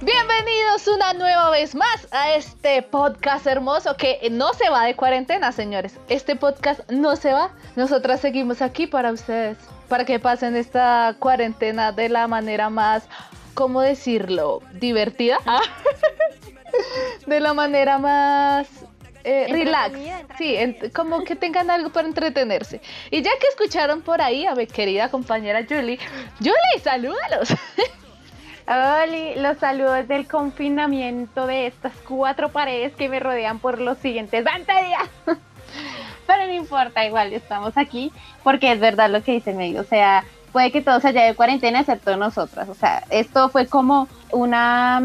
Bienvenidos una nueva vez más a este podcast hermoso que no se va de cuarentena, señores. Este podcast no se va. Nosotras seguimos aquí para ustedes, para que pasen esta cuarentena de la manera más, ¿cómo decirlo? Divertida. de la manera más eh, relax. Sí, como que tengan algo para entretenerse. Y ya que escucharon por ahí a mi querida compañera Julie, Julie, salúdalos. Hola, los saludos del confinamiento de estas cuatro paredes que me rodean por los siguientes 20 días. Pero no importa, igual estamos aquí porque es verdad lo que dice medio. O sea, puede que todo se haya de cuarentena excepto nosotras. O sea, esto fue como una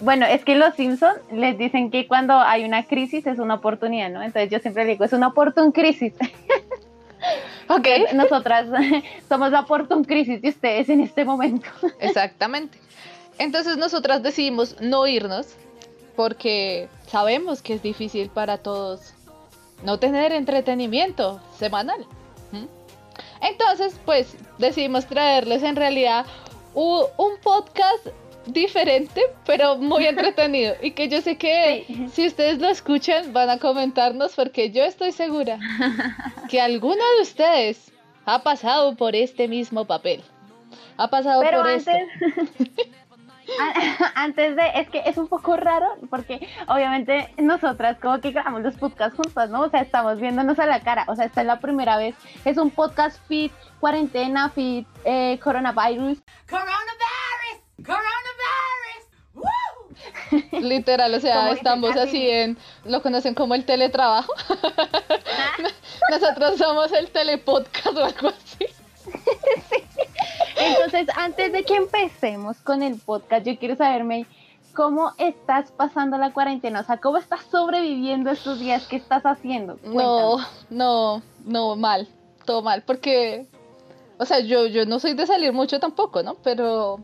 bueno, es que los Simpsons les dicen que cuando hay una crisis es una oportunidad, ¿no? Entonces yo siempre digo, es una oportun crisis. ok. Nosotras somos la oportun crisis de ustedes en este momento. Exactamente. Entonces nosotras decidimos no irnos porque sabemos que es difícil para todos no tener entretenimiento semanal. Entonces, pues decidimos traerles en realidad un podcast diferente, pero muy entretenido. Y que yo sé que si ustedes lo escuchan, van a comentarnos, porque yo estoy segura que alguno de ustedes ha pasado por este mismo papel. Ha pasado por esto. antes de, es que es un poco raro porque obviamente nosotras como que grabamos los podcasts juntas, ¿no? O sea, estamos viéndonos a la cara, o sea, esta es la primera vez, es un podcast fit, cuarentena, fit, eh, coronavirus. Coronavirus, coronavirus. Literal, o sea, estamos así en, lo conocen como el teletrabajo. Nosotros somos el telepodcast o algo así. Entonces, antes de que empecemos con el podcast, yo quiero saberme cómo estás pasando la cuarentena, o sea, cómo estás sobreviviendo estos días, qué estás haciendo. No, no, no, mal, todo mal, porque, o sea, yo, yo no soy de salir mucho tampoco, ¿no? Pero,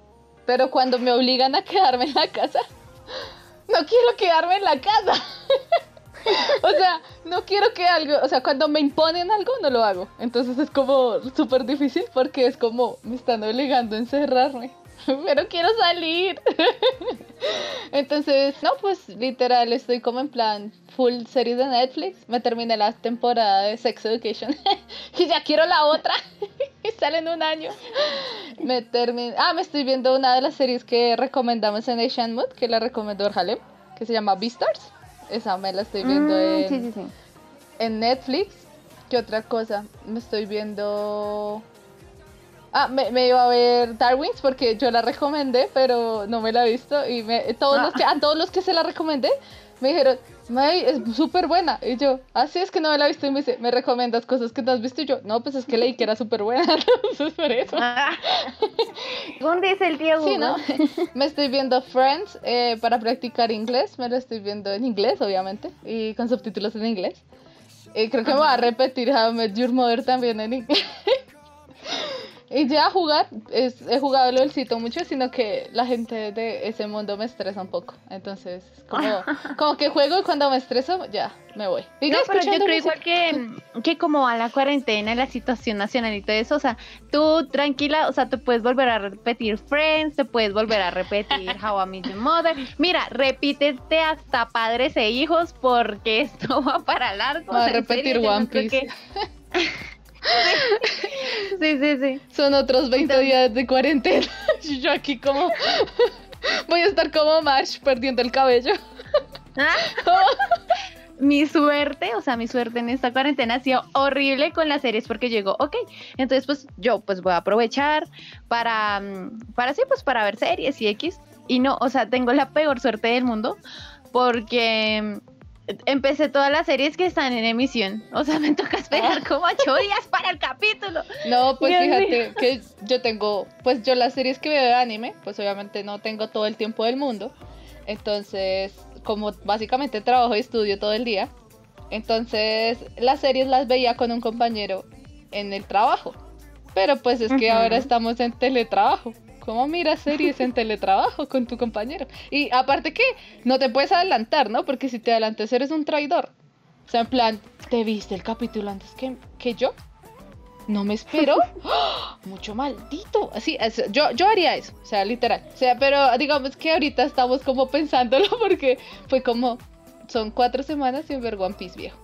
pero cuando me obligan a quedarme en la casa, no quiero quedarme en la casa. o sea, no quiero que algo, o sea, cuando me imponen algo, no lo hago. Entonces es como súper difícil porque es como me están obligando a encerrarme. Pero quiero salir. Entonces, no, pues literal, estoy como en plan full series de Netflix. Me terminé la temporada de Sex Education. y ya quiero la otra. y sale en un año. Me terminé. Ah, me estoy viendo una de las series que recomendamos en Asian Mood, que la recomendó Harlem, que se llama Beastars. Esa me la estoy viendo mm, en, en Netflix. ¿Qué otra cosa? Me estoy viendo. Ah, me, iba a ver Darwin's porque yo la recomendé, pero no me la he visto. Y me, todos, los que, a todos los que se la recomendé me dijeron, May, es súper buena. Y yo, así es que no me la he visto. Y me dice, ¿me recomiendas cosas que no has visto? Y yo, no, pues es que leí que era súper buena. Entonces, por eso. ¿Dónde dice el tío Sí, ¿no? Me estoy viendo Friends eh, para practicar inglés. Me lo estoy viendo en inglés, obviamente. Y con subtítulos en inglés. Y creo que me va a repetir How I Met Your Mother también en inglés. Y ya jugar, es, he jugado el LOLcito mucho, sino que la gente de ese mundo me estresa un poco. Entonces, como, como que juego y cuando me estreso, ya, me voy. no, pero yo creo igual que, que como a la cuarentena, la situación nacional y todo eso, o sea, tú tranquila, o sea, te puedes volver a repetir Friends, te puedes volver a repetir How I Met Your Mother. Mira, repítete hasta padres e hijos porque esto va para largo. Va a repetir One Piece. Sí, sí, sí. Son otros 20 días de cuarentena. Yo aquí como... Voy a estar como Marsh perdiendo el cabello. mi suerte, o sea, mi suerte en esta cuarentena ha sido horrible con las series porque llegó, ok, entonces pues yo pues voy a aprovechar para, mm, para sí, pues para ver series y X. Y no, o sea, tengo la peor suerte del mundo porque empecé todas las series que están en emisión. O sea, me toca esperar Ah. como ocho días para el capítulo. No, pues Dios fíjate que yo tengo, pues yo las series que veo de anime, pues obviamente no tengo todo el tiempo del mundo. Entonces, como básicamente trabajo y estudio todo el día, entonces las series las veía con un compañero en el trabajo. Pero pues es que ahora estamos en teletrabajo. ¿Cómo miras series en teletrabajo con tu compañero? Y aparte que no te puedes adelantar, ¿no? Porque si te adelantas eres un traidor. O sea, en plan, ¿te viste el capítulo antes que, que yo? ¿No me espero? ¡Ah! Mucho maldito. Así, es- yo, yo haría eso, o sea, literal. O sea, pero digamos que ahorita estamos como pensándolo porque fue como, son cuatro semanas sin ver One Piece viejo.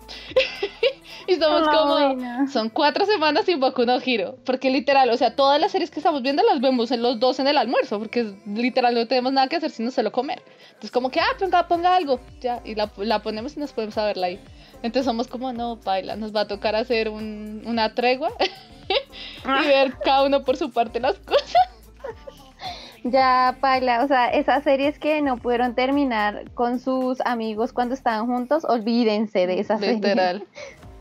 Y Ay, como, son cuatro semanas sin Boku no Hero. Porque literal, o sea, todas las series que estamos viendo las vemos en los dos en el almuerzo. Porque literal no tenemos nada que hacer sino solo comer. Entonces como que, ah, ponga, ponga algo. Ya, y la, la ponemos y nos podemos a verla ahí. Entonces somos como, no, baila, nos va a tocar hacer un- una tregua y ver cada uno por su parte las cosas. Ya, Paila, o sea, esas series que no pudieron terminar con sus amigos cuando estaban juntos, olvídense de esas series.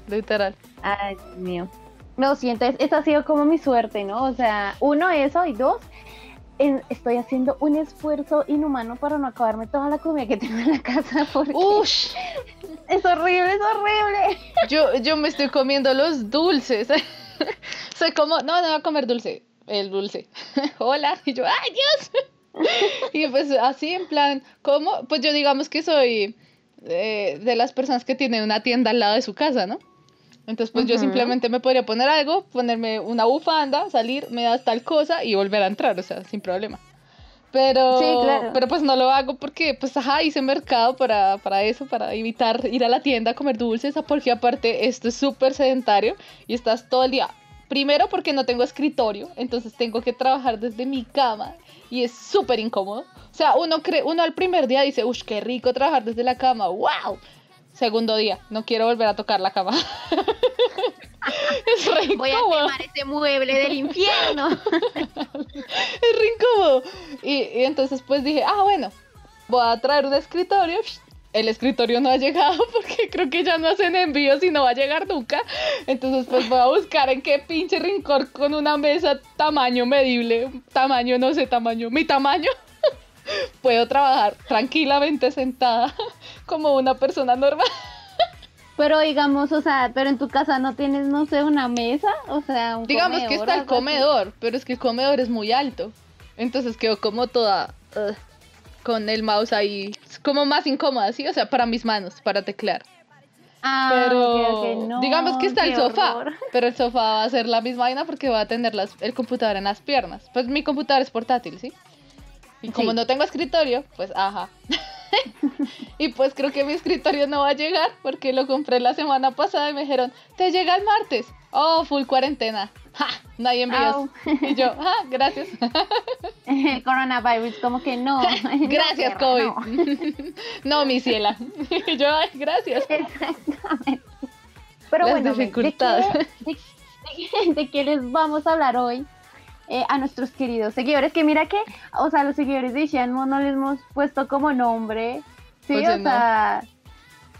Literal. Ay, Dios mío. No, sí, entonces esa ha sido como mi suerte, ¿no? O sea, uno, eso, y dos, en- estoy haciendo un esfuerzo inhumano para no acabarme toda la comida que tengo en la casa porque Ush, es horrible, es horrible. yo, yo me estoy comiendo los dulces. Soy como, no, no voy a comer dulce. El dulce. Hola. Y yo, ¡ay, Dios! y pues así en plan, ¿cómo? Pues yo digamos que soy eh, de las personas que tienen una tienda al lado de su casa, ¿no? Entonces, pues yo Ujú. simplemente me podría poner algo, ponerme una bufanda, salir, me das tal cosa y volver a entrar, o sea, sin problema. Pero, Sí, claro. pero pues no lo hago porque, pues, ajá, hice mercado para, para eso, para evitar ir a la tienda a comer dulces, porque aparte esto es súper sedentario y estás todo el día. Primero porque no tengo escritorio, entonces tengo que trabajar desde mi cama y es súper incómodo. O sea, uno, cree, uno al primer día dice, uff, qué rico trabajar desde la cama, wow. Segundo día, no quiero volver a tocar la cama. es re Voy a quemar ese mueble del infierno. es re incómodo. Y, y entonces pues dije, ah, bueno, voy a traer un escritorio. El escritorio no ha llegado porque creo que ya no hacen envíos y no va a llegar nunca. Entonces pues voy a buscar en qué pinche rincón con una mesa tamaño medible, tamaño, no sé, tamaño, mi tamaño. Puedo trabajar tranquilamente sentada como una persona normal. Pero digamos, o sea, pero en tu casa no tienes, no sé, una mesa, o sea, un Digamos que está el así. comedor, pero es que el comedor es muy alto. Entonces quedo como toda con el mouse ahí, es como más incómoda, ¿sí? O sea, para mis manos, para teclear. Ah, Pero no, digamos que está el sofá, horror. pero el sofá va a ser la misma vaina porque va a tener las, el computador en las piernas. Pues mi computador es portátil, ¿sí? Y como Sí. no tengo escritorio, pues ajá. y pues creo que mi escritorio no va a llegar porque lo compré la semana pasada y me dijeron, te llega el martes. Oh, full cuarentena. ¡Ja! No hay envíos. Au. Y yo, ah, gracias. El coronavirus, como que no. gracias, no, COVID. no. No, mi ciela. Y yo, ay, gracias. Exactamente. Pero Las bueno, ¿de qué, dificultades. de, de- de qué les vamos a hablar hoy? Eh, a nuestros queridos seguidores, que mira que, o sea, los seguidores de Shenmue no les hemos puesto como nombre, ¿sí? O Pues no. sea,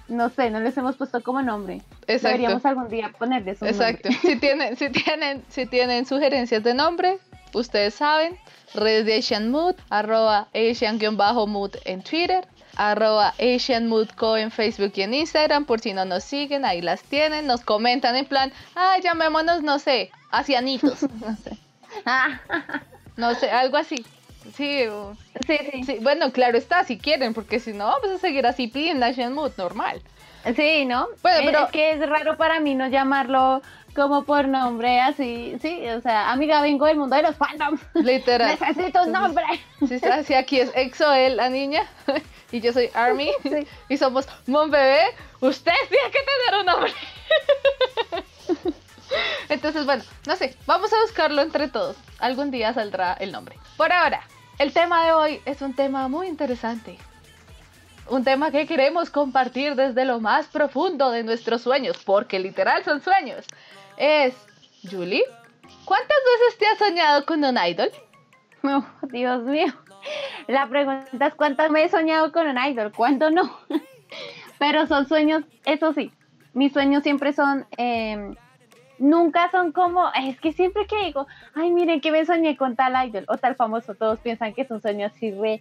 no sé, no les hemos puesto como nombre. Exacto. Deberíamos algún día ponerles un Exacto. nombre. Si tienen, si tienen, si tienen sugerencias de nombre, ustedes saben, redes de Asian Mood, arroba Asian-mood en Twitter, arroba Asian Mood Co en Facebook y en Instagram, por si no nos siguen, ahí las tienen, nos comentan en plan, ah, llamémonos, no sé, asianitos, no sé, no sé, algo así. Sí, sí, sí, sí, bueno, claro está, si quieren, porque si no, vamos a seguir así pidiendo Asian Mood normal. sí, ¿no? Bueno, Eh, pero- Es que es raro para mí no llamarlo como por nombre así, sí, o sea, amiga, vengo del mundo de los fandoms. Literal. Necesito un nombre. Sí, aquí es Exoel, la niña, y yo soy Army, Sí. y somos Mon Bebé. Usted tiene que tener un nombre. Entonces, bueno, no sé, vamos a buscarlo entre todos. Algún día saldrá el nombre. Por ahora, el tema de hoy es un tema muy interesante. Un tema que queremos compartir desde lo más profundo de nuestros sueños, porque literal son sueños. Es, Julie, ¿cuántas veces te has soñado con un idol? No, Dios mío. La pregunta es cuántas me he soñado con un idol, cuándo no. Pero son sueños, eso sí, mis sueños siempre son, em, nunca son como, es que siempre que digo, ay, miren que me soñé con tal idol o tal famoso, todos piensan que es un sueño así re...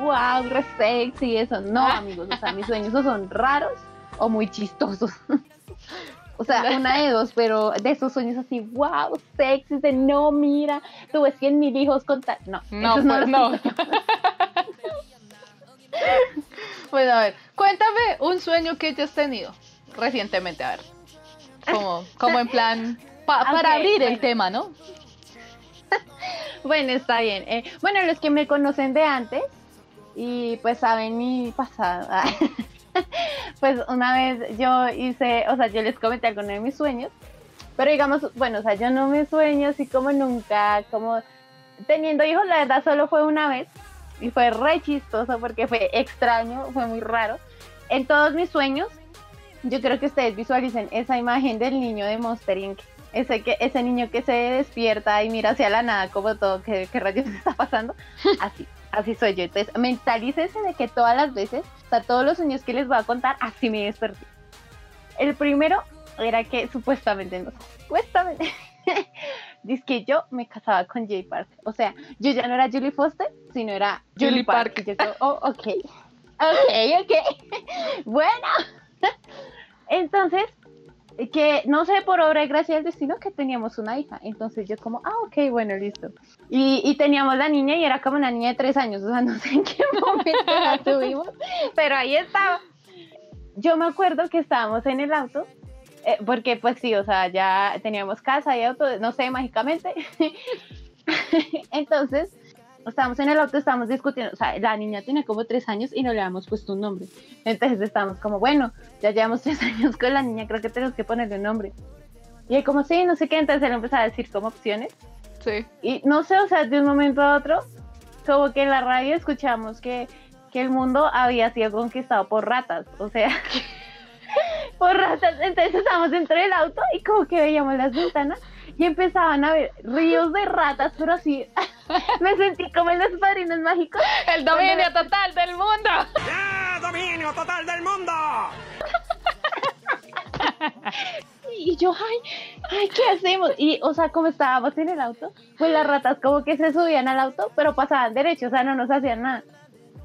Wow, re sexy, eso. No, amigos, o sea, mis sueños o son raros o muy chistosos. O sea, una de dos, pero de esos sueños así, wow, sexy, de no, mira, tuve 100 mil hijos con tal. No, No, esos pues no. Bueno, a ver, cuéntame un sueño que hayas tenido recientemente, a ver. Como, como en plan, pa- para abrir el tema, ¿no? Bueno, está bien. Eh, bueno, los que me conocen de antes y pues saben mi pasado. pues una vez yo hice, o sea, yo les comenté alguno de mis sueños, pero digamos, bueno, o sea, yo no me sueño así como nunca, como teniendo hijos, la verdad solo fue una vez y fue re chistoso porque fue extraño, fue muy raro. En todos mis sueños, yo creo que ustedes visualicen esa imagen del niño de Monster Inc. Ese, que, ese niño que se despierta y mira hacia la nada como todo, ¿qué, qué rayos está pasando? Así, así soy yo. Entonces, mentalícense de que todas las veces, o sea, todos los sueños que les voy a contar, así me desperté. El primero era que supuestamente, no, supuestamente, dice que yo me casaba con Jay Parker. O sea, yo ya no era Julie Foster, sino era Julie, Julie Parker. Y yo oh, ok, ok, ok. bueno. Entonces, que no sé, por obra y gracia del destino, que teníamos una hija. Entonces yo como, ah, ok, bueno, listo. Y, y teníamos la niña y era como una niña de tres años, o sea, no sé en qué momento la tuvimos, pero ahí estaba. Yo me acuerdo que estábamos en el auto, eh, porque pues sí, o sea, ya teníamos casa y auto, no sé, mágicamente. Entonces, estábamos en el auto, estábamos discutiendo, o sea, la niña tenía como tres años y no le habíamos puesto un nombre. Entonces estábamos como, bueno, ya llevamos tres años con la niña, creo que tenemos que ponerle un nombre. Y él como, sí, no sé qué, entonces él empezó a decir como opciones. Sí. Y no sé, o sea, de un momento a otro, como que en la radio escuchamos que, que el mundo había sido conquistado por ratas, o sea, por ratas. Entonces estábamos dentro del auto y como que veíamos las ventanas y empezaban a ver ríos de ratas, pero así, me sentí como en los padrinos mágicos. El dominio total del mundo. ¡Ya! ¡Dominio total del mundo! Y yo, ay, ay, ¿qué hacemos? Y, o sea, como estábamos en el auto, pues las ratas como que se subían al auto, pero pasaban derecho, o sea, no nos hacían nada.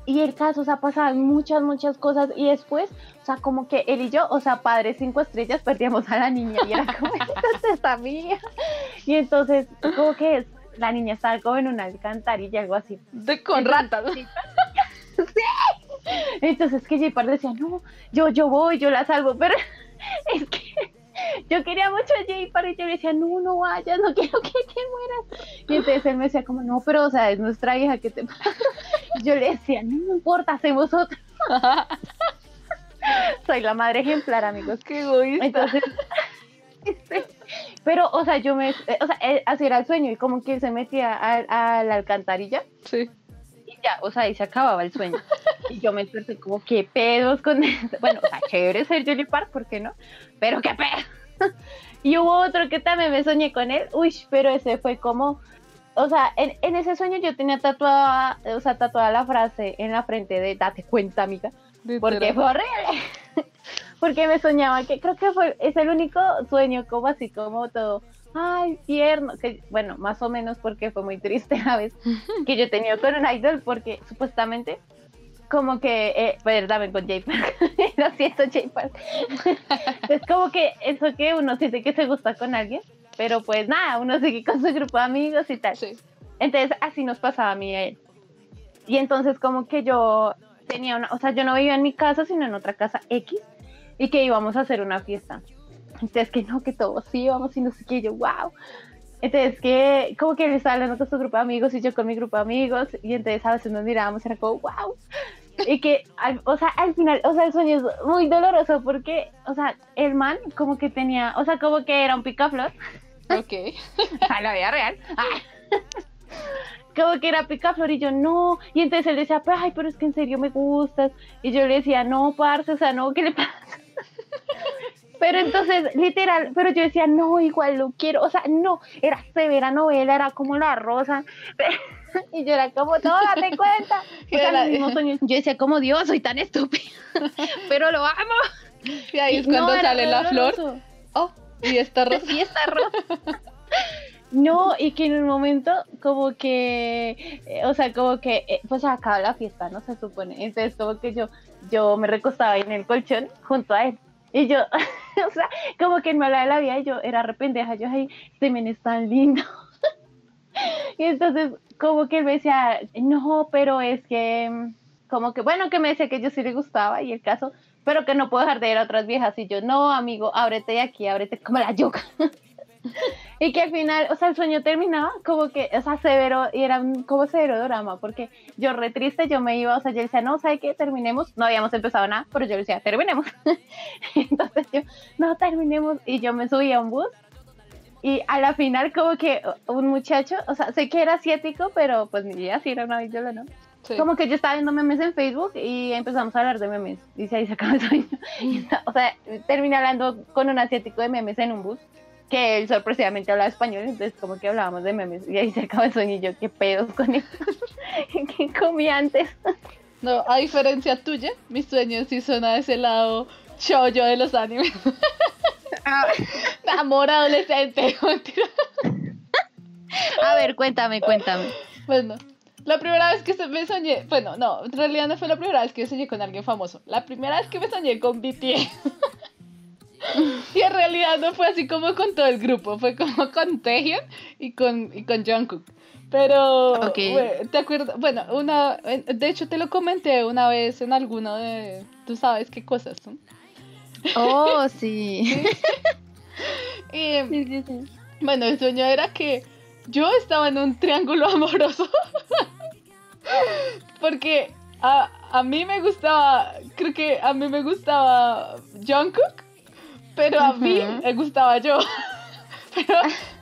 Y el caso, o sea, pasaban muchas, muchas cosas. Y después, o sea, como que él y yo, o sea, padres cinco estrellas, perdíamos a la niña. Y era como, esta es la mía. Y entonces, como que la niña estaba como en una alcantarilla, algo así. De, con ratas. Entonces que J Park decía, no, yo, yo voy, yo la salvo, pero es que yo quería mucho a J Park y yo le decía, no, no vayas, no quiero que te mueras. Y entonces él me decía como, no, pero o sea, es nuestra hija, ¿qué te pasa? Yo le decía, no, no importa, hacemos otra. Soy la madre ejemplar, amigos. Qué egoísta. Entonces, este, pero, o sea, yo me, o sea, él- así era el sueño y como que él se metía a, a la alcantarilla Sí. Ya, o sea, ahí se acababa el sueño. Y yo me desperté como, ¿qué pedos con eso? Bueno, o sea, chévere ser Julie Park, ¿por qué no? Pero qué pedo. Y hubo otro que también me soñé con él, uy, pero ese fue como, o sea, en, en ese sueño yo tenía tatuada, o sea, tatuada la frase en la frente de date cuenta, amiga, porque fue horrible. Porque me soñaba que creo que fue, es el único sueño como así como todo, ay, tierno, que bueno, más o menos porque fue muy triste a la vez que yo he tenido con un idol porque supuestamente como que, eh, perdón, con J Park, lo siento J Park, es como que eso que uno siente que se gusta con alguien, pero pues nada, uno sigue con su grupo de amigos y tal. Sí. Entonces así nos pasaba a mí y a él. Y entonces como que yo tenía una, o sea, yo no vivía en mi casa, sino en otra casa X, y que íbamos a hacer una fiesta. Entonces que no, que todos sí íbamos y no sé qué, y yo, wow. Entonces que como que él estaba hablando con su grupo de amigos y yo con mi grupo de amigos, y entonces a veces nos mirábamos y era como, wow. Y que, al- o sea, al final, o sea, el sueño es muy doloroso porque, o sea, el man como que tenía, o sea, como que era un picaflor, Ok. a la vida real. Como que era picaflor y yo no. Y entonces él decía, pero, ay, pero es que en serio me gustas. Y yo le decía, no, parce, o sea, no, ¿qué le pasa? Pero entonces, literal, pero yo decía, no, igual lo quiero. O sea, no, era severa novela, era como la rosa. y yo era como, no, date cuenta. O sea, los mismos sueños. Yo decía como, Dios, soy tan estúpida, pero lo amo. Y ahí es cuando sale la flor. Oh, y está rosa. Sí, está rosa. No, y que en un momento como que, eh, o sea, como que, eh, pues acaba la fiesta, ¿no? Se supone. Entonces como que yo, yo me recostaba en el colchón junto a él. Y yo, o sea, como que me hablaba de la vida y yo era rependeja. Yo, ay, este men es tan lindo. y entonces como que él me decía, no, pero es que, como que, bueno, que me decía que yo sí le gustaba y el caso, pero que no puedo dejar de ir a otras viejas. Y yo, no, amigo, ábrete de aquí, ábrete como la yuca. y que al final, o sea, el sueño terminaba como que, o sea, severo, y era un- como severo drama, porque yo re triste, yo me iba, o sea, yo decía, no, ¿sabe qué? Terminemos. No habíamos empezado nada, pero yo decía, terminemos. Entonces yo, no, terminemos. Y yo me subí a un bus. Y a la final, como que un muchacho, o sea, sé que era asiático, pero pues mi vida sí era una ídola, ¿no? Sí. Como que yo estaba viendo memes en Facebook y empezamos a hablar de memes. Dice ahí se acaba el sueño. Y o sea, terminé hablando con un asiático de memes en un bus, que él sorpresivamente hablaba español, entonces como que hablábamos de memes. Y ahí se acaba el sueño y yo, qué pedos con eso. ¿Qué comí antes? No, a diferencia tuya, mis sueños sí son a ese lado yo de los animes. Amor adolescente. A ver, cuéntame, cuéntame. Bueno, la primera vez que me soñé, bueno, no, en realidad no fue la primera vez que soñé con alguien famoso. La primera vez que me soñé con BTS. y en realidad no fue así como con todo el grupo, fue como con Taehyung y con, y con Jungkook. Pero, ¿te acuerdas? Bueno, una, de hecho te lo comenté una vez en alguno de, tú sabes qué cosas, ¿no? Oh, sí. Y, Sí, sí, sí. Bueno, el sueño era que yo estaba en un triángulo amoroso. Porque a, a mí me gustaba, creo que a mí me gustaba Jungkook, pero a mí Ujú. me gustaba yo. Pero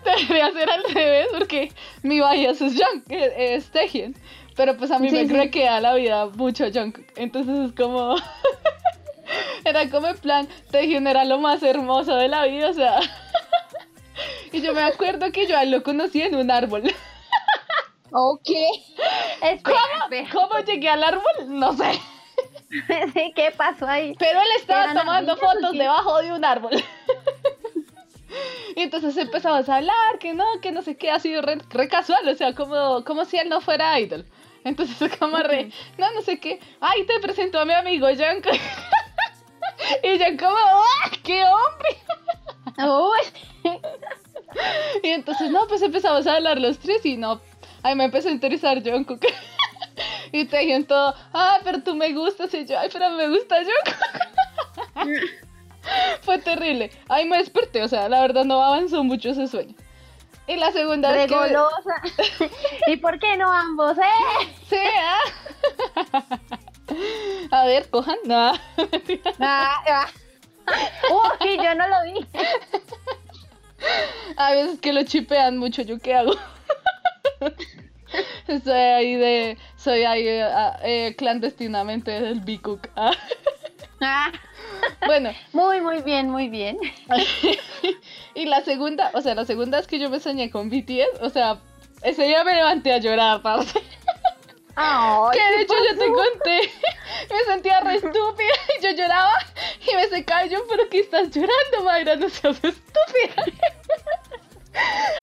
debería ser al revés porque mi bias es Jungkook, eh, es Taehyung. Pero pues a mí Sí, me sí. craquea la vida mucho Jungkook. Entonces es como... era como en plan, Taehyung era lo más hermoso de la vida, o sea... Y yo me acuerdo que yo a él lo conocí en un árbol. Ok. Espera, espera. ¿Cómo llegué al árbol? No sé. ¿Qué pasó ahí? Pero él estaba ¿Eran tomando fotos debajo de un árbol. Y entonces empezamos a hablar, que no, que no sé qué, ha sido re, re casual, o sea, como, como si él no fuera idol. Entonces como re, no, no sé qué, ay, te presento a mi amigo Jungkook. Y yo como, ¡ah, qué hombre! Y entonces, no, pues empezamos a hablar los tres y no, ay, me empezó a interesar Jungkook. Y te dijeron todo, ah, pero tú me gustas. Y yo, ay, pero me gusta Jungkook. Fue terrible. Ahí me desperté, o sea, la verdad no avanzó mucho ese sueño. Y la segunda vez que... ¿Y por qué no ambos, eh? Sí, ah. A ver, cojan. No. Ah, ah. Uy, yo no lo vi. A veces que lo chipean mucho, ¿yo qué hago? Soy ahí de... Soy ahí eh, ah, eh, clandestinamente del Bikook. Ah. Ah, Bueno, muy, muy bien, muy bien. y la segunda, o sea, la segunda es que yo me soñé con BTS, o sea, ese día me levanté a llorar, parce. Ay, Que de ¿qué hecho yo te conté, me sentía re estúpida y yo lloraba y me secaba y yo, pero ¿qué estás llorando, Mayra? No seas estúpida.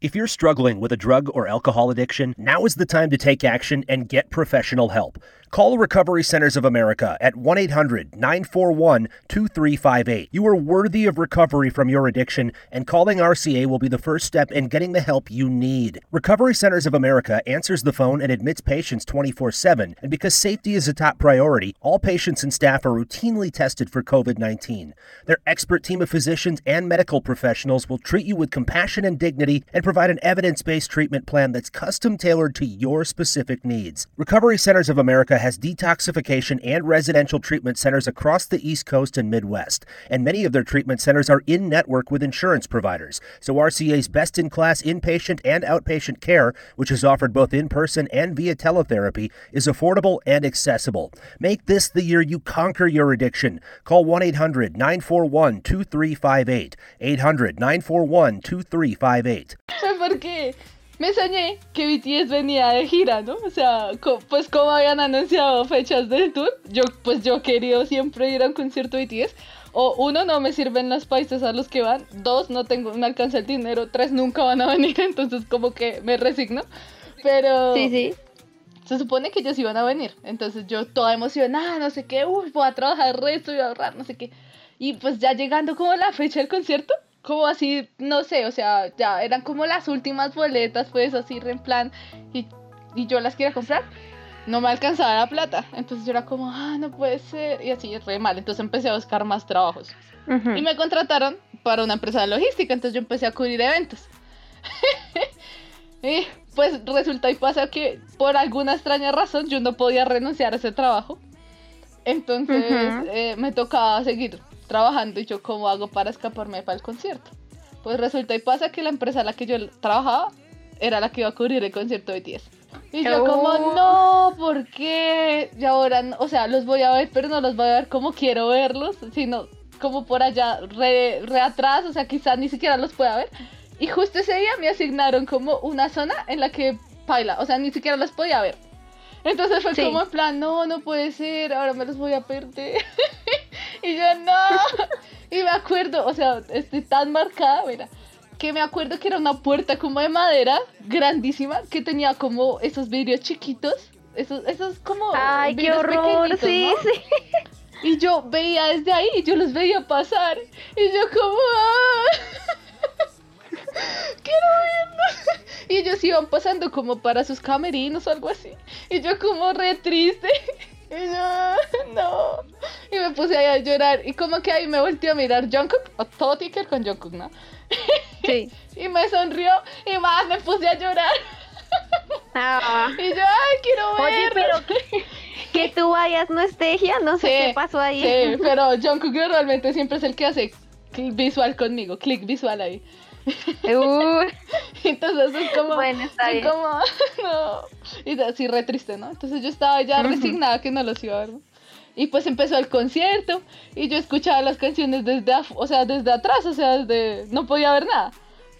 If you're struggling with a drug or alcohol addiction, now is the time to take action and get professional help. Call Recovery Centers of America at 1 800 941 2358. You are worthy of recovery from your addiction, and calling RCA will be the first step in getting the help you need. Recovery Centers of America answers the phone and admits patients 24 7, and because safety is a top priority, all patients and staff are routinely tested for COVID 19. Their expert team of physicians and medical professionals will treat you with compassion and dignity and provide an evidence based treatment plan that's custom tailored to your specific needs. Recovery Centers of America has detoxification and residential treatment centers across the East Coast and Midwest, and many of their treatment centers are in network with insurance providers. So RCA's best in class inpatient and outpatient care, which is offered both in person and via teletherapy, is affordable and accessible. Make this the year you conquer your addiction. Call 1 800 941 2358. 800 941 2358. Fue porque me soñé que BTS venía de gira, ¿no? O sea, co- pues como habían anunciado fechas del tour, yo pues yo quería siempre ir a un concierto de BTS. O uno, no me sirven los países a los que van. Dos, no tengo, no alcanza el dinero. Tres, nunca van a venir, entonces como que me resigno. Pero Sí, sí. se supone que ellos iban a venir. Entonces yo toda emocionada, no sé qué, uy, voy a trabajar el resto, voy a ahorrar, no sé qué. Y pues ya llegando como la fecha del concierto, como así, no sé, o sea, ya eran como las últimas boletas, pues así, en plan, y, y yo las quería comprar. No me alcanzaba la plata. Entonces yo era como, ah, no puede ser. Y así, re mal. Entonces empecé a buscar más trabajos. Y me contrataron para una empresa de logística, entonces yo empecé a cubrir eventos. y pues resulta y pasa que por alguna extraña razón yo no podía renunciar a ese trabajo. Entonces eh, me tocaba seguir trabajando y yo cómo hago para escaparme para el concierto. Pues resulta y pasa que la empresa a la que yo trabajaba era la que iba a cubrir el concierto de 10. Y yo Oh. como, no, ¿por qué? Y ahora, o sea, los voy a ver, pero no los voy a ver como quiero verlos, sino como por allá, re, re atrás, o sea, quizás ni siquiera los pueda ver. Y justo ese día me asignaron como una zona en la que baila, o sea, ni siquiera los podía ver. Entonces fue Sí. como en plan, no, no puede ser, ahora me los voy a perder. y yo, no. y me acuerdo, o sea, estoy tan marcada, mira, que me acuerdo que era una puerta como de madera, grandísima, que tenía como esos vidrios chiquitos, esos, esos como... Ay, qué horror. Sí, ¿no? sí. Y yo veía desde ahí, yo los veía pasar. Y yo como... ¡ah! Quiero verlos. Y ellos iban pasando como para sus camerinos o algo así. Y yo como re triste. Y yo, no. Y me puse ahí a llorar. Y como que ahí me volteé a mirar Jungkook. O todo ticker con Jungkook, ¿no? Sí. Y me sonrió. Y más me puse a llorar. Ah. Y yo, ay, quiero verlos. Oye, pero que, que tú vayas no no sé Sí, qué pasó ahí. Sí, pero Jungkook realmente siempre es el que hace clic visual conmigo, clic visual ahí. Uy, Entonces es como, Bueno, está es bien. como, no. Y así re triste, ¿no? Entonces yo estaba ya Ujú. resignada que no los iba a ver. ¿no? Y pues empezó el concierto y yo escuchaba las canciones desde, o sea, desde atrás, o sea, desde, no podía ver nada.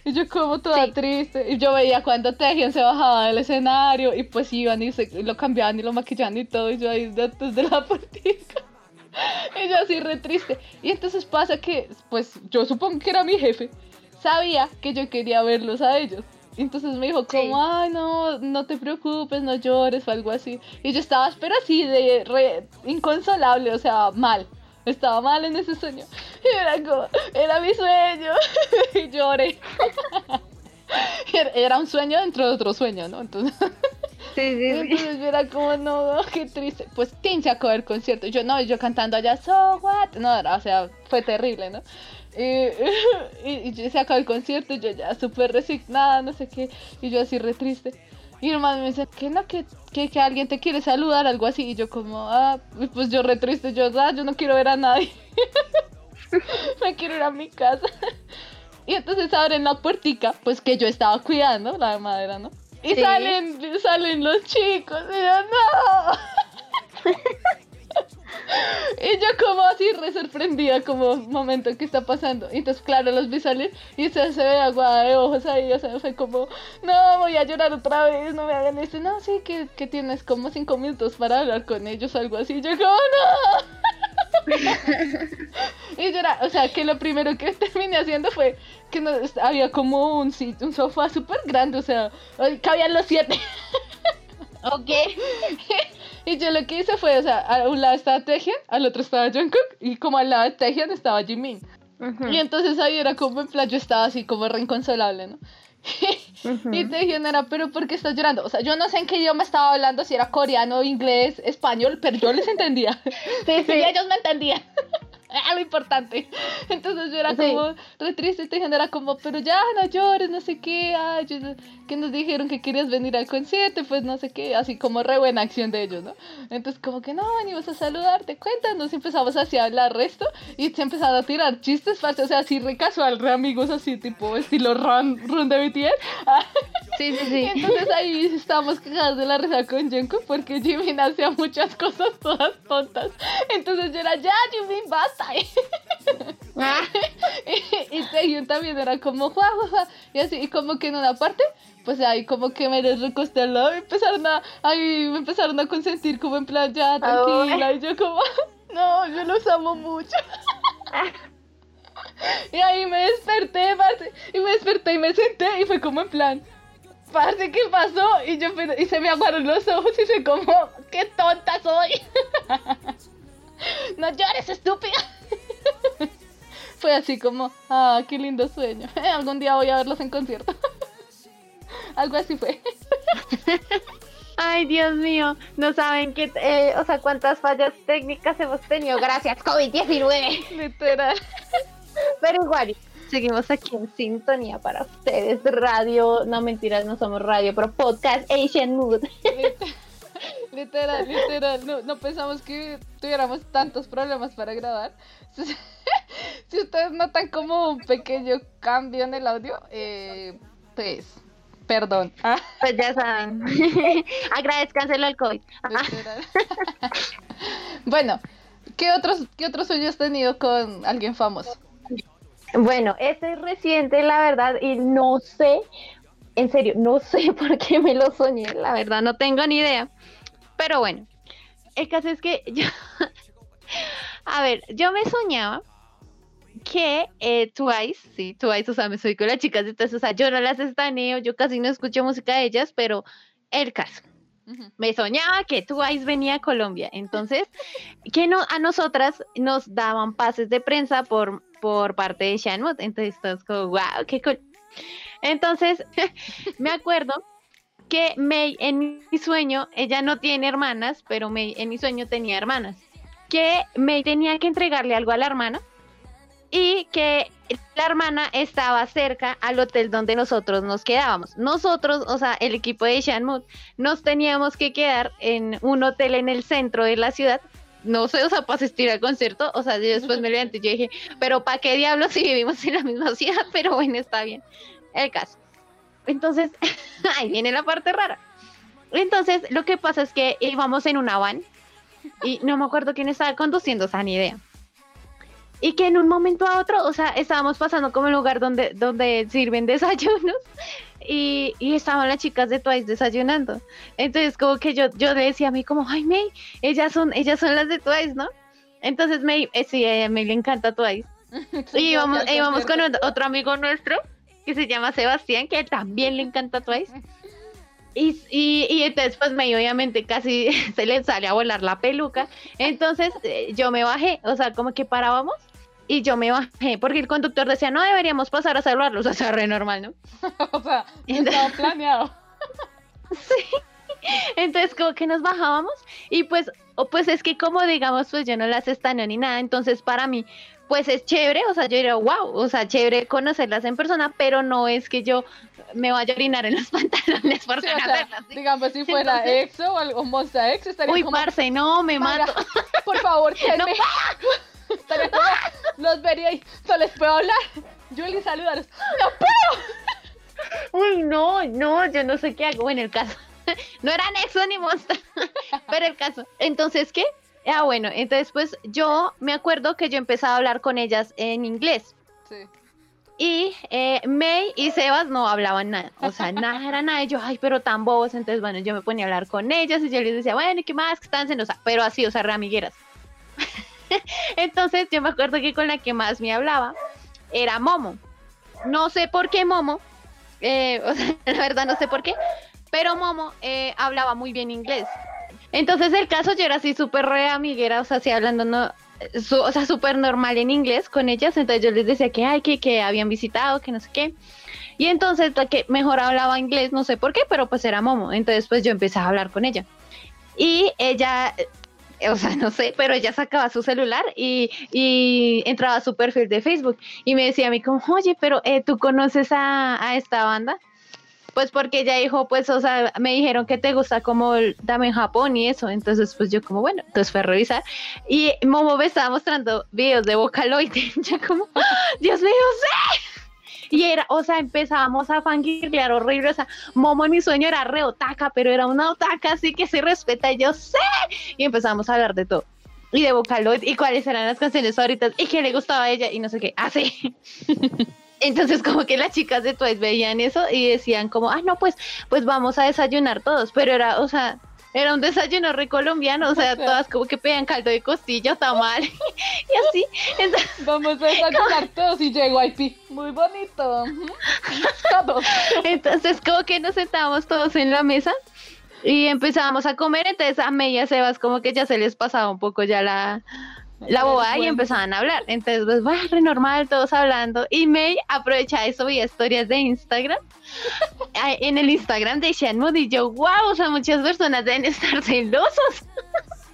Y yo como toda Sí. triste. Y yo veía cuando Tejian se bajaba del escenario y pues iban y, se, y lo cambiaban y lo maquillaban y todo. Y yo ahí de- desde la puertica. Y yo así re triste. Y entonces pasa que, pues yo supongo que era mi jefe. Sabía que yo quería verlos a ellos. Entonces me dijo como, Sí. ay no, no te preocupes, no llores o algo así. Y yo estaba, pero así de re inconsolable, o sea, mal. Estaba mal en ese sueño. Y era como, era mi sueño. y lloré. Era- un sueño dentro de otro sueño, ¿no? Entonces, sí, sí, sí. entonces yo era como, no, qué triste. Pues, ¿quién se acabó el concierto? Yo no, yo cantando allá, so what? No, era- o sea, fue terrible, ¿no? Y, y, y yo- se acabó el concierto, y yo ya súper resignada, no sé qué, y yo así re triste. Y mi hermano me dice, que no, que, que, que alguien te quiere saludar, algo así. Y yo como, ah, pues yo re triste, yo, ah, yo no quiero ver a nadie. me quiero ir a mi casa. Y entonces abren la puertica, pues que yo estaba cuidando, la de madera, ¿no? Y Sí. salen, salen los chicos, y yo, no. y yo como así re sorprendida, como momento que está pasando. Y entonces, claro, los vi salir y se, se ve agua de ojos ahí, o sea, fue como, no, voy a llorar otra vez, no me hagan esto. No, sí, que, que tienes como cinco minutos para hablar con ellos, algo así. Y yo como, no. Y yo era, o sea, que lo primero que terminé haciendo fue que había como un, un sofá súper grande, o sea, cabían los siete. Ok. Y yo lo que hice fue, o sea, a un lado estaba Tejian, al otro estaba Jungkook, y como al lado de Tejian estaba Jimin. Y entonces ahí era como en plan, yo estaba así como re inconsolable, ¿no? Y Tejian era, pero ¿por qué estás llorando? O sea, yo no sé en qué idioma estaba hablando, si era coreano, inglés, español, pero yo les entendía. Sí, sí. Y ellos me entendían. Lo importante. Entonces yo era Sí. como re triste y Tejian era como, pero ya no llores, no sé qué, ay, yo- que nos dijeron que querías venir al concierto, pues no sé qué, así como re buena acción de ellos, ¿no? Entonces como que no, venimos a saludarte, cuéntanos, y empezamos así a hablar resto y se empezaron a tirar chistes, parce, o sea, así re casual, re amigos así, tipo estilo run, run de BTS. Sí, sí, Y sí. entonces ahí estábamos cagados de la risa con Jungkook porque Jimin hacía muchas cosas todas tontas. Entonces yo era, ya Jimin, basta. Ah, y, y Taehyung también era como jua, jua, jua, y así, y como que en una parte, pues ahí como que me les recosté al lado y empezaron a, ahí me empezaron a consentir como en plan, ya, tranquila, y yo como, no, yo los amo mucho. y ahí me desperté, y me desperté y me senté y fue como en plan, parce, ¿qué pasó? Y yo y se me aguaron los ojos y fue como, qué tonta soy. no llores, estúpida. Fue así como, ah, qué lindo sueño. Algún día voy a verlos en concierto. Algo así fue. Ay, Dios mío, no saben qué, eh, o sea, cuántas fallas técnicas hemos tenido. Gracias, COVID-19. Literal. Pero igual, seguimos aquí en sintonía para ustedes. Radio, no mentiras, no somos radio, pero podcast Asian Mood. Literal, literal. No, no pensamos que tuviéramos tantos problemas para grabar. si ustedes notan como un pequeño cambio en el audio, eh, pues, perdón. Pues ya saben. Agradezcanselo al COVID. bueno, ¿qué otros, ¿qué otros sueños has tenido con alguien famoso? Bueno, este es reciente, la verdad, y no sé, en serio, no sé por qué me lo soñé, la verdad, no tengo ni idea. Pero bueno, el caso es que yo, a ver, yo me soñaba que eh, Twice, sí, Twice, o sea, me soy con las chicas, entonces, o sea, yo no las estaneo, yo casi no escucho música de ellas, pero el caso. Me soñaba que Twice venía a Colombia, entonces, que no, a nosotras nos daban pases de prensa por, por parte de Shanwood, entonces, todos como, wow, qué cool. Entonces, me acuerdo que May en mi sueño, ella no tiene hermanas, pero May en mi sueño tenía hermanas, que May tenía que entregarle algo a la hermana y que la hermana estaba cerca al hotel donde nosotros nos quedábamos. Nosotros, o sea, el equipo de Shanmut, nos teníamos que quedar en un hotel en el centro de la ciudad. No sé, o sea, para asistir al concierto, o sea, después me levanté y dije, pero ¿para qué diablos si vivimos en la misma ciudad? Pero bueno, está bien. El caso. Entonces, ahí viene la parte rara. Entonces, lo que pasa es que íbamos en una van y no me acuerdo quién estaba conduciendo, o sea, ni idea. Y que en un momento a otro, o sea, estábamos pasando como un lugar donde, donde sirven desayunos y, y, estaban las chicas de Twice desayunando. Entonces, como que yo, yo decía a mí como, ay, May, ellas son, ellas son las de Twice, ¿no? Entonces, May, eh, sí, a May le encanta Twice. y íbamos, íbamos con otro amigo nuestro que se llama Sebastián, que también le encanta Twice. Y, y, y, entonces pues me obviamente casi se le sale a volar la peluca. Entonces eh, yo me bajé, o sea, como que parábamos y yo me bajé, porque el conductor decía, no deberíamos pasar a saludarlos, o sea, re normal, ¿no? o sea, estaba planeado. sí. Entonces como que nos bajábamos y pues, pues es que como digamos, pues yo no las estaneo ni nada, entonces para mí pues es chévere, o sea, yo diría, wow, o sea, chévere conocerlas en persona, pero no es que yo me vaya a orinar en los pantalones por sí, Digamos, si fuera EXO o algo Monsta X, estaría Uy, parce, no, me mato. Por favor, no. Como, los vería y no les puedo hablar. Julie, salúdalos. ¡No puedo! Uy, no, no, yo no sé qué hago. en el caso, no eran EXO ni Monsta, pero el caso. Entonces, ¿qué? Ah, bueno, entonces pues yo me acuerdo que yo empezaba a hablar con ellas en inglés. Sí. Y eh, May y Sebas no hablaban nada, o sea, nada era nada. Y yo, ay, pero tan bobos. Entonces, bueno, yo me ponía a hablar con ellas y yo les decía, bueno, ¿qué más? que están en? O sea, pero así, o sea, ramigueras. Entonces, yo me acuerdo que con la que más me hablaba era Momo. No sé por qué Momo, eh, o sea, la verdad no sé por qué, pero Momo eh, hablaba muy bien inglés. Entonces el caso yo era así súper re amiguera, o sea, así hablando, no, o sea, súper normal en inglés con ellas, entonces yo les decía que, ay, que, que habían visitado, que no sé qué. Y entonces la que mejor hablaba inglés, no sé por qué, pero pues era Momo, entonces pues yo empecé a hablar con ella. Y ella, o sea, no sé, pero ella sacaba su celular y, y entraba a su perfil de Facebook y me decía a mí como, oye, pero eh, ¿tú conoces a, a esta banda? Pues porque ella dijo, pues, o sea, me dijeron que te gusta como Dame en Japón y eso. Entonces, pues yo como, bueno, entonces fue a revisar. Y Momo me estaba mostrando videos de Vocaloid. yo como, ¡Ah! Dios mío, sí. Y era, o sea, empezábamos a fangirlear horrible. O sea, Momo mi sueño era re otaka, pero era una otaka así que se respeta. Yo sé. Y empezamos a hablar de todo. y de Vocaloid y cuáles eran las canciones favoritas y qué le gustaba a ella y no sé qué. Así. Entonces como que las chicas de Twice veían eso y decían como, ah, no, pues, pues vamos a desayunar todos. Pero era, o sea, era un desayuno re colombiano, o sea, todas como que pedían caldo de costilla, tamal y así. Entonces, Vamos a desayunar todos y llegó IP. Muy bonito. Todos. entonces como que nos sentábamos todos en la mesa y empezábamos a comer, entonces a medias Sebas como que ya se les pasaba un poco ya la, la bobada y empezaban a hablar. Entonces, pues, bueno, re normal, todos hablando. Y May aprovecha eso, veía historias de Instagram. en el Instagram de Shenmue y yo, wow, o sea, muchas personas deben estar celosos,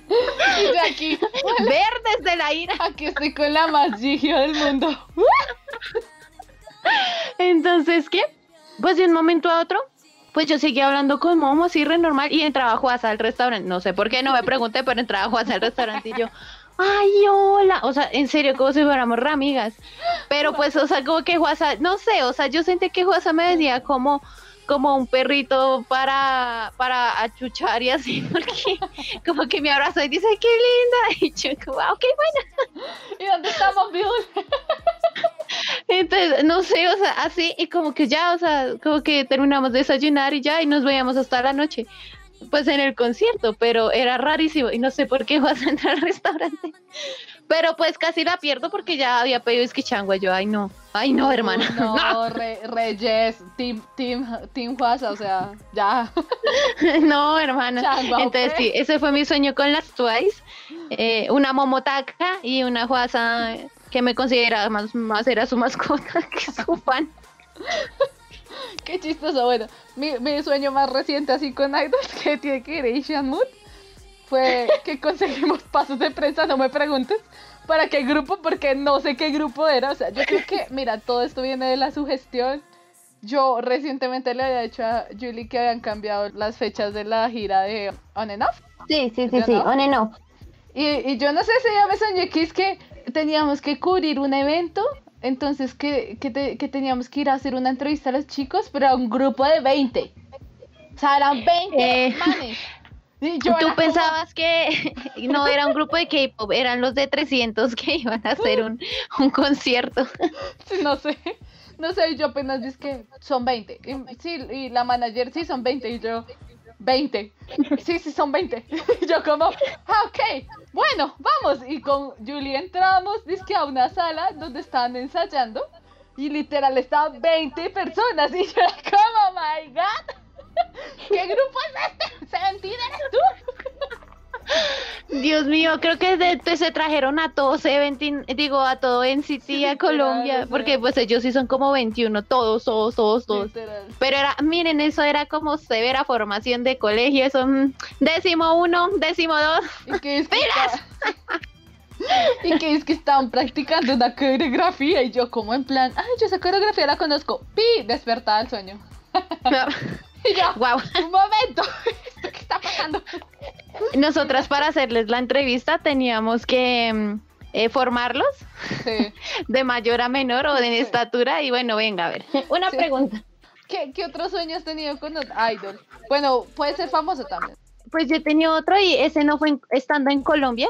Y yo aquí, verdes de la ira. aquí estoy con la más gigio del mundo. Entonces, ¿qué? Pues de un momento a otro, pues yo seguía hablando con Momo, así re normal, y entraba Juasa al restaurante. No sé por qué, no me pregunté, pero entraba Juasa al restaurante y yo, ay, hola. O sea, en serio, como si fuéramos amigas. Pero pues, o sea, como que Juasa, no sé, o sea, yo sentí que Juasa me decía como como un perrito para, para achuchar y así, porque como que me abrazó y dice, "Ay, qué linda, y yo como, "Ah, ok, bueno. ¿Y dónde estamos, Bill? Entonces, no sé, o sea, así, y como que ya, o sea, como que terminamos de desayunar y ya, y nos veíamos hasta la noche, pues en el concierto, pero era rarísimo, y no sé por qué vas a entrar al restaurante. Pero pues casi la pierdo porque ya había pedido esqui changua, yo, ay no, ay no, hermana. No, re, re yes, team, team, team Juasa, o sea, ya. no, hermana. Changua, Entonces sí, ese fue mi sueño con las Twice, eh, una momotaka y una Juasa que me considera más, más era su mascota que su fan. Qué chistoso. Bueno, mi, mi sueño más reciente así con idols que tiene que ver Asian Mood fue que conseguimos pasos de prensa, no me preguntes, para qué grupo, porque no sé qué grupo era. O sea, yo creo que, mira, todo esto viene de la sugestión. Yo recientemente le había dicho a Julie que habían cambiado las fechas de la gira de On and Off. Sí, sí, sí, sí, on and off. Y, y yo no sé si ya me soñé que es que teníamos que cubrir un evento, entonces que, que, te- que teníamos que ir a hacer una entrevista a los chicos, pero a un grupo de 20. O sea, eran 20 Eh, manes. Y yo Tú como- pensabas que no era un grupo de K-pop, eran los de 300 que iban a hacer un, un concierto. Sí, no sé. No sé, yo apenas dije que son 20. Y, sí, y la manager sí son 20 y yo 20. Sí, sí son 20. Y yo como, ah, ok, bueno, vamos. Y con Julie entramos, dizque a una sala donde estaban ensayando y literal estaban 20 personas y yo como, oh my god. ¿Qué grupo es este? ¿Seventeen eres tú? Dios mío, creo que de- de- se trajeron a todos Seventeen, digo, a todo NCT Sí, a Colombia, literal, porque pues ellos sí son como 21, todos, todos, todos, todos. Literal. Pero era, miren, eso era como severa formación de colegio, eso, mm, décimo uno, décimo dos. Y que es que está- Y que es que estaban practicando una coreografía y yo como en plan, ay, yo esa coreografía la conozco. Pi, despertada el sueño. Y yo, Wow. un momento, ¿esto qué está pasando? Nosotras para hacerles la entrevista teníamos que mm, eh, formarlos Sí. de mayor a menor o de Sí. estatura y bueno, venga a ver. Una Sí. pregunta. ¿Qué, ¿Qué otros sueños has tenido con los idol? Bueno, puede ser famoso también. Pues yo tenía otro y ese no fue en- estando en Colombia.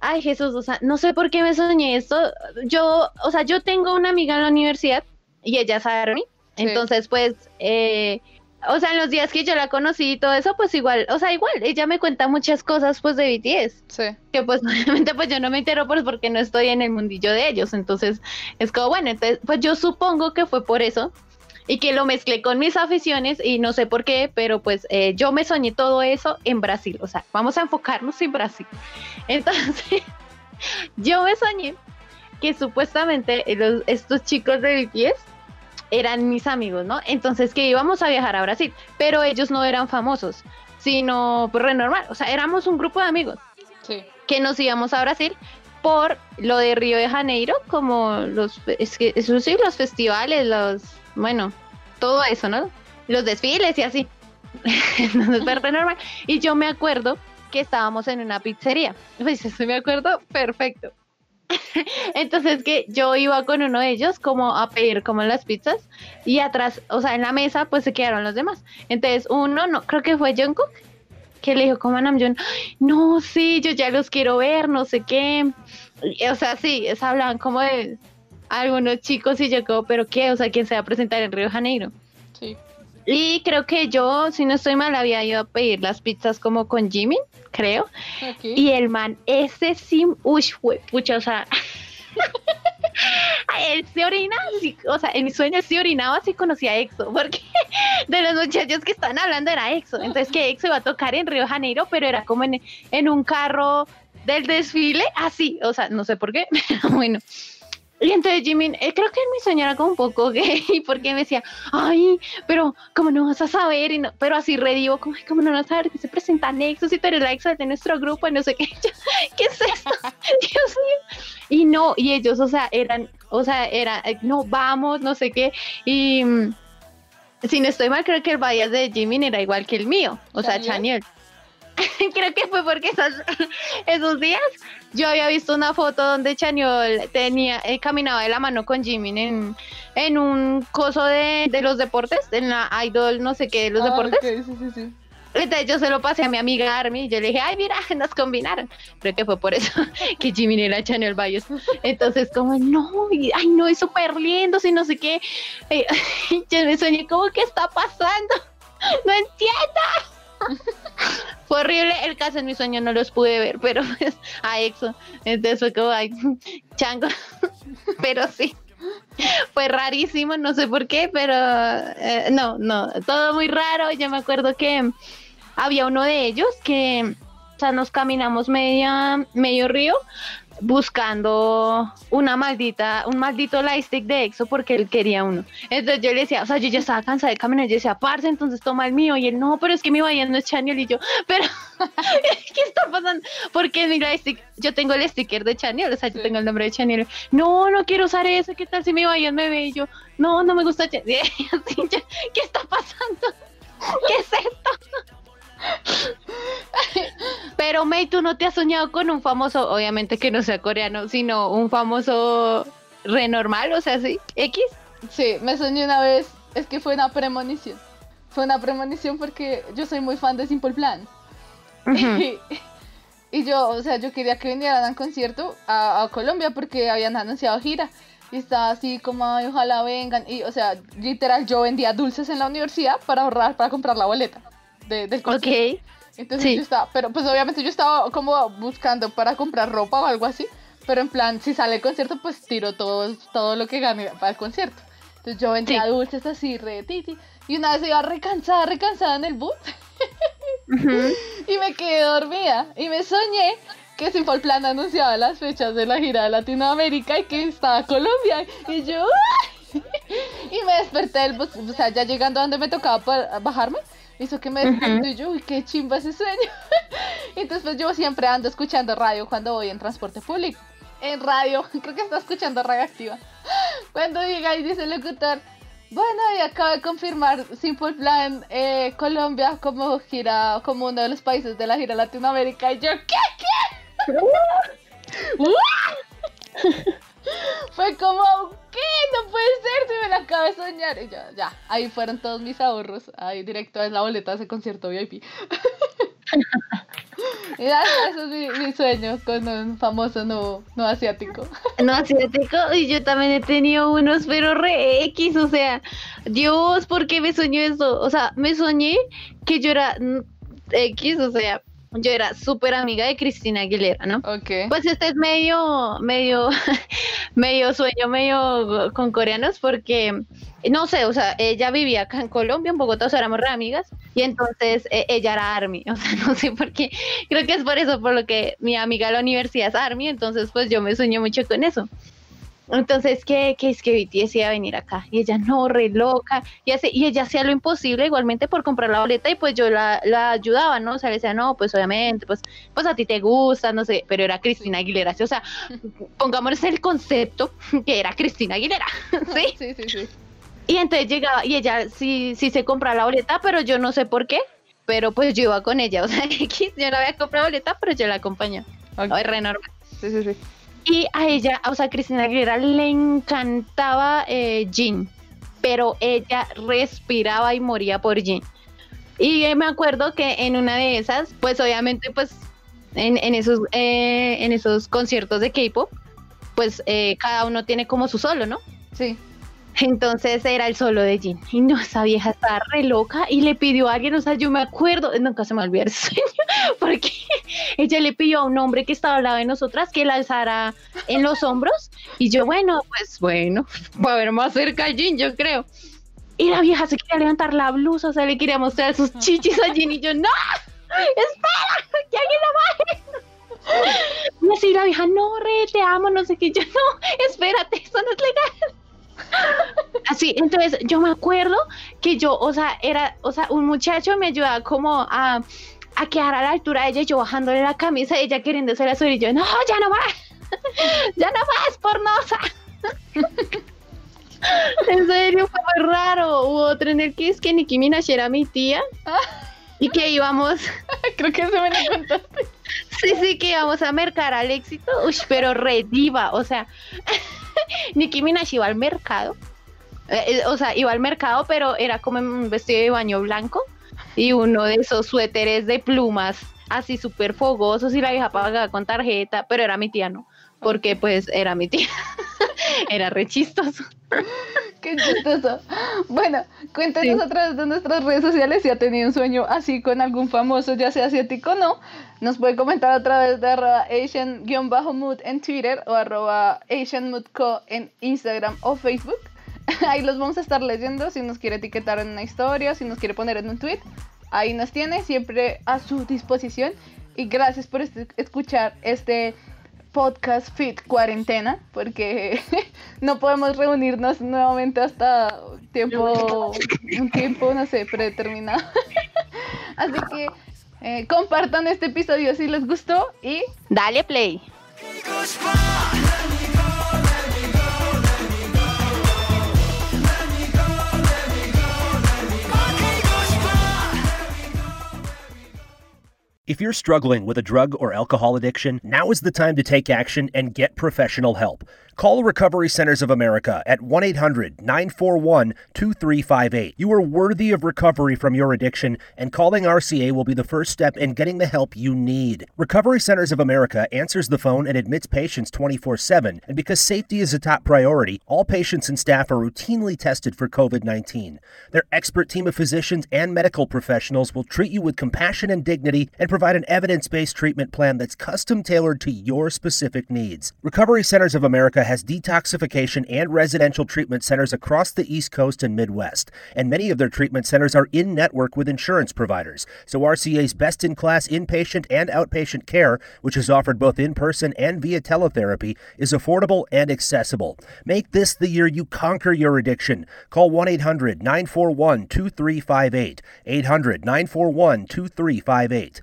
Ay, Jesús, o sea, no sé por qué me soñé esto. Yo, o sea, yo tengo una amiga en la universidad y ella es ARMY. Sí. Entonces, pues, eh, o sea, en los días que yo la conocí y todo eso, pues igual, o sea, igual, ella me cuenta muchas cosas, pues, de BTS. Sí. que pues obviamente pues yo no me entero pues porque no estoy en el mundillo de ellos, entonces es como bueno, entonces pues yo supongo que fue por eso y que lo mezclé con mis aficiones y no sé por qué, pero pues eh, yo me soñé todo eso en Brasil, o sea, vamos a enfocarnos en Brasil. Entonces, yo me soñé que supuestamente los- estos chicos de BTS eran mis amigos, ¿no? Entonces que íbamos a viajar a Brasil, pero ellos no eran famosos, sino pues re normal, o sea, éramos un grupo de amigos Sí. que nos íbamos a Brasil por lo de Río de Janeiro, como los, es que eso sí, los festivales, los, bueno, todo eso, ¿no? Los desfiles y así. Entonces fue re normal. Y yo me acuerdo que estábamos en una pizzería. Pues eso me acuerdo perfecto. Entonces que yo iba con uno de ellos como a pedir como las pizzas y atrás, o sea, en la mesa pues se quedaron los demás. Entonces uno, no, creo que fue Jungkook, que le dijo como a Namjoon, no, sí, yo ya los quiero ver, no sé qué. O sea, sí, es, hablaban como de algunos chicos y yo como, pero qué, o sea, ¿quién se va a presentar en Río Janeiro? Sí. Y creo que yo, si no estoy mal, había ido a pedir las pizzas como con Jimmy, creo. Y el man, ese sí, uy, fue, pucha, o sea, él se orina, así, o sea, en mi sueño él se orinaba si conocía a EXO, porque de los muchachos que estaban hablando era EXO. Entonces que EXO iba a tocar en Río Janeiro, pero era como en, en un carro del desfile, así, o sea, no sé por qué, pero bueno. Y entonces Jimin, eh, creo que mi sueño era como un poco gay, porque me decía, ay, pero ¿cómo no vas a saber? Y no, pero así redivo, como, ay, ¿cómo no vas a saber que se presenta Nexus si tú eres la ex de nuestro grupo? Y no sé qué, Yo, ¿qué es esto? Dios mío. Y no, y ellos, o sea, eran, o sea, era, eh, no, vamos, no sé qué, y mm, si no estoy mal, creo que el bias de Jimin era igual que el mío, o sea, ¿Chaniel? Creo que fue porque esos, esos días yo había visto una foto donde Chaniol tenía, eh, caminaba de la mano con Jimin en, en un coso de, de los deportes, en la idol, no sé qué, de los Ah, deportes. ok, sí, sí, sí. Entonces yo se lo pasé a mi amiga Army y yo le dije, ay, mira, nos combinaron. Creo que fue por eso que Jimin era Chanel Bayos. Entonces, como, no, y- ay, no, es súper lindo, si no sé qué. Eh, yo me soñé como, ¿qué está pasando? No entiendo. Fue horrible el caso en mi sueño, no los pude ver, pero pues a EXO. Entonces fue como, ay, chango. Pero sí, fue rarísimo, no sé por qué, pero eh, no, no, todo muy raro. Yo me acuerdo que había uno de ellos que, o sea, nos caminamos media, medio río buscando una maldita, un maldito lightstick de EXO porque él quería uno. Entonces yo le decía, o sea, yo ya estaba cansada de caminar, yo decía, parce, entonces toma el mío. Y él, no, pero es que mi bahía no es Chanel. Y yo, pero, ¿qué está pasando? Porque mi lightstick, yo tengo el sticker de Chanel, o sea, yo tengo el nombre de Chanel. No, no quiero usar eso, ¿qué tal si mi bahía me ve? Y yo, no, no me gusta Chanel. ¿Qué está pasando? ¿Qué es esto? Pero May, ¿tú no te has soñado con un famoso, obviamente que no sea coreano, sino un famoso renormal, o sea, sí, X? Sí, me soñé una vez, es que fue una premonición. Fue una premonición porque yo soy muy fan de Simple Plan. y, y yo, o sea, yo quería que vinieran al concierto a, a Colombia porque habían anunciado gira. Y estaba así como, "Ay, ojalá vengan. Y, o sea, literal, yo vendía dulces en la universidad para ahorrar, para comprar la boleta de- del concierto. Ok, Entonces Sí. yo estaba, pero pues obviamente yo estaba como buscando para comprar ropa o algo así, pero en plan, si sale el concierto, pues tiro todo, todo lo que gane para el concierto. Entonces yo vendía Sí. dulces así, re titi, y una vez iba recansada, recansada en el bus, Ujú. y me quedé dormida, y me soñé que Simple Plan anunciaba las fechas de la gira de Latinoamérica y que estaba Colombia, y yo, ¡ay! y me desperté del bus, o sea, ya llegando a donde me tocaba bajarme, hizo que me desperté y yo, uy, qué chimba ese sueño. Entonces, pues yo siempre ando escuchando radio cuando voy en transporte público. En radio, creo que está escuchando radioactiva. Cuando llega y dice el locutor, bueno, y acaba de confirmar Simple Plan eh, Colombia como gira, como uno de los países de la gira Latinoamérica. Y yo, ¿qué? ¿Qué? Fue como, ¿qué? No puede ser, si me la acabo de soñar. Ya, ahí fueron todos mis ahorros. Ahí directo a la boleta de ese concierto VIP. y ya, eso es mi, sueño con un famoso no, no asiático. No, asiático, y yo también he tenido unos, pero re X, o sea, Dios, ¿por qué me soñó eso? O sea, me soñé que yo era X, o sea, yo era súper amiga de Cristina Aguilera, ¿no? Ok. Pues este es medio, medio, medio sueño, medio con coreanos, porque no sé, o sea, ella vivía acá en Colombia, en Bogotá, o sea, éramos re amigas, y entonces eh, ella era Army, o sea, no sé por qué, creo que es por eso, por lo que mi amiga de la universidad es Army, entonces pues yo me sueño mucho con eso. Entonces, ¿qué, qué es que BTS iba a venir acá? Y ella, no, re loca. Y, hace, y ella hacía lo imposible igualmente por comprar la boleta y pues yo la, la ayudaba, ¿no? O sea, le decía, no, pues obviamente, pues, pues a ti te gusta, no sé, pero era Cristina Aguilera, ¿sí? O sea, pongámonos el concepto que era Cristina Aguilera, ¿sí? Sí, sí, sí. Y entonces llegaba y ella sí, sí se compraba la boleta, pero yo no sé por qué, pero pues yo iba con ella, o sea, X, yo no había comprado boleta, pero yo la acompañé. Ok. Ay, re normal. Sí, sí, sí. Y a ella, o sea, a Cristina Aguilera le encantaba eh, Jean, pero ella respiraba y moría por Jean. Y me acuerdo que en una de esas, pues obviamente, pues en, en esos, eh, en esos conciertos de K-pop, pues eh, cada uno tiene como su solo, ¿no? Sí. Entonces era el solo de Jin. Y no, esa vieja estaba re loca y le pidió a alguien, o sea, yo me acuerdo, nunca se me olvidó ese sueño, porque ella le pidió a un hombre que estaba al lado de nosotras que la alzara en los hombros. Y yo, bueno, pues bueno, voy a ver más cerca a Jin, yo creo. Y la vieja se quería levantar la blusa, o sea, le quería mostrar sus chichis a Jin y yo, no, espera, que alguien la baje. Y así la vieja, no, re, te amo, no sé qué, yo, no, espérate, eso no es legal. Así, entonces yo me acuerdo que yo, o sea, era, o sea, un muchacho me ayudaba como a, a quedar a la altura de ella, yo bajándole la camisa, ella queriendo hacer eso y yo, no, ya no más, ya no más, pornosa. en serio, fue muy raro. Hubo otro en el que es que Nicki Minaj era mi tía y que íbamos, Creo que se me lo contaste. sí, sí, que íbamos a mercar al éxito, uy, pero re diva, o sea, Nicki Minaj iba al mercado, eh, eh, o sea, iba al mercado, pero era como un vestido de baño blanco y uno de esos suéteres de plumas, así súper fogosos y la vieja pagaba con tarjeta, pero era mi tía, ¿no? Porque pues era mi tía, era re chistoso. Qué chistoso. Bueno, cuéntenos Sí. a través de nuestras redes sociales si ha tenido un sueño así con algún famoso, ya sea asiático o no. Nos puede comentar a través de arroba Asian-mood en Twitter o arroba AsianMoodCo en Instagram o Facebook. Ahí los vamos a estar leyendo si nos quiere etiquetar en una historia, si nos quiere poner en un tweet. Ahí nos tiene siempre a su disposición. Y gracias por este- escuchar este podcast Fit Cuarentena, porque no podemos reunirnos nuevamente hasta tiempo, un tiempo, no sé, predeterminado. Así que eh, compartan este episodio si les gustó y Dale play. If you're struggling with a drug or alcohol addiction, now is the time to take action and get professional help. Call Recovery Centers of America at 1 800 941 2358. You are worthy of recovery from your addiction, and calling RCA will be the first step in getting the help you need. Recovery Centers of America answers the phone and admits patients 24 7, and because safety is a top priority, all patients and staff are routinely tested for COVID 19. Their expert team of physicians and medical professionals will treat you with compassion and dignity and provide an evidence based treatment plan that's custom tailored to your specific needs. Recovery Centers of America has detoxification and residential treatment centers across the East Coast and Midwest, and many of their treatment centers are in network with insurance providers. So RCA's best in class inpatient and outpatient care, which is offered both in person and via teletherapy, is affordable and accessible. Make this the year you conquer your addiction. Call 1 800 941 2358. 800 941 2358.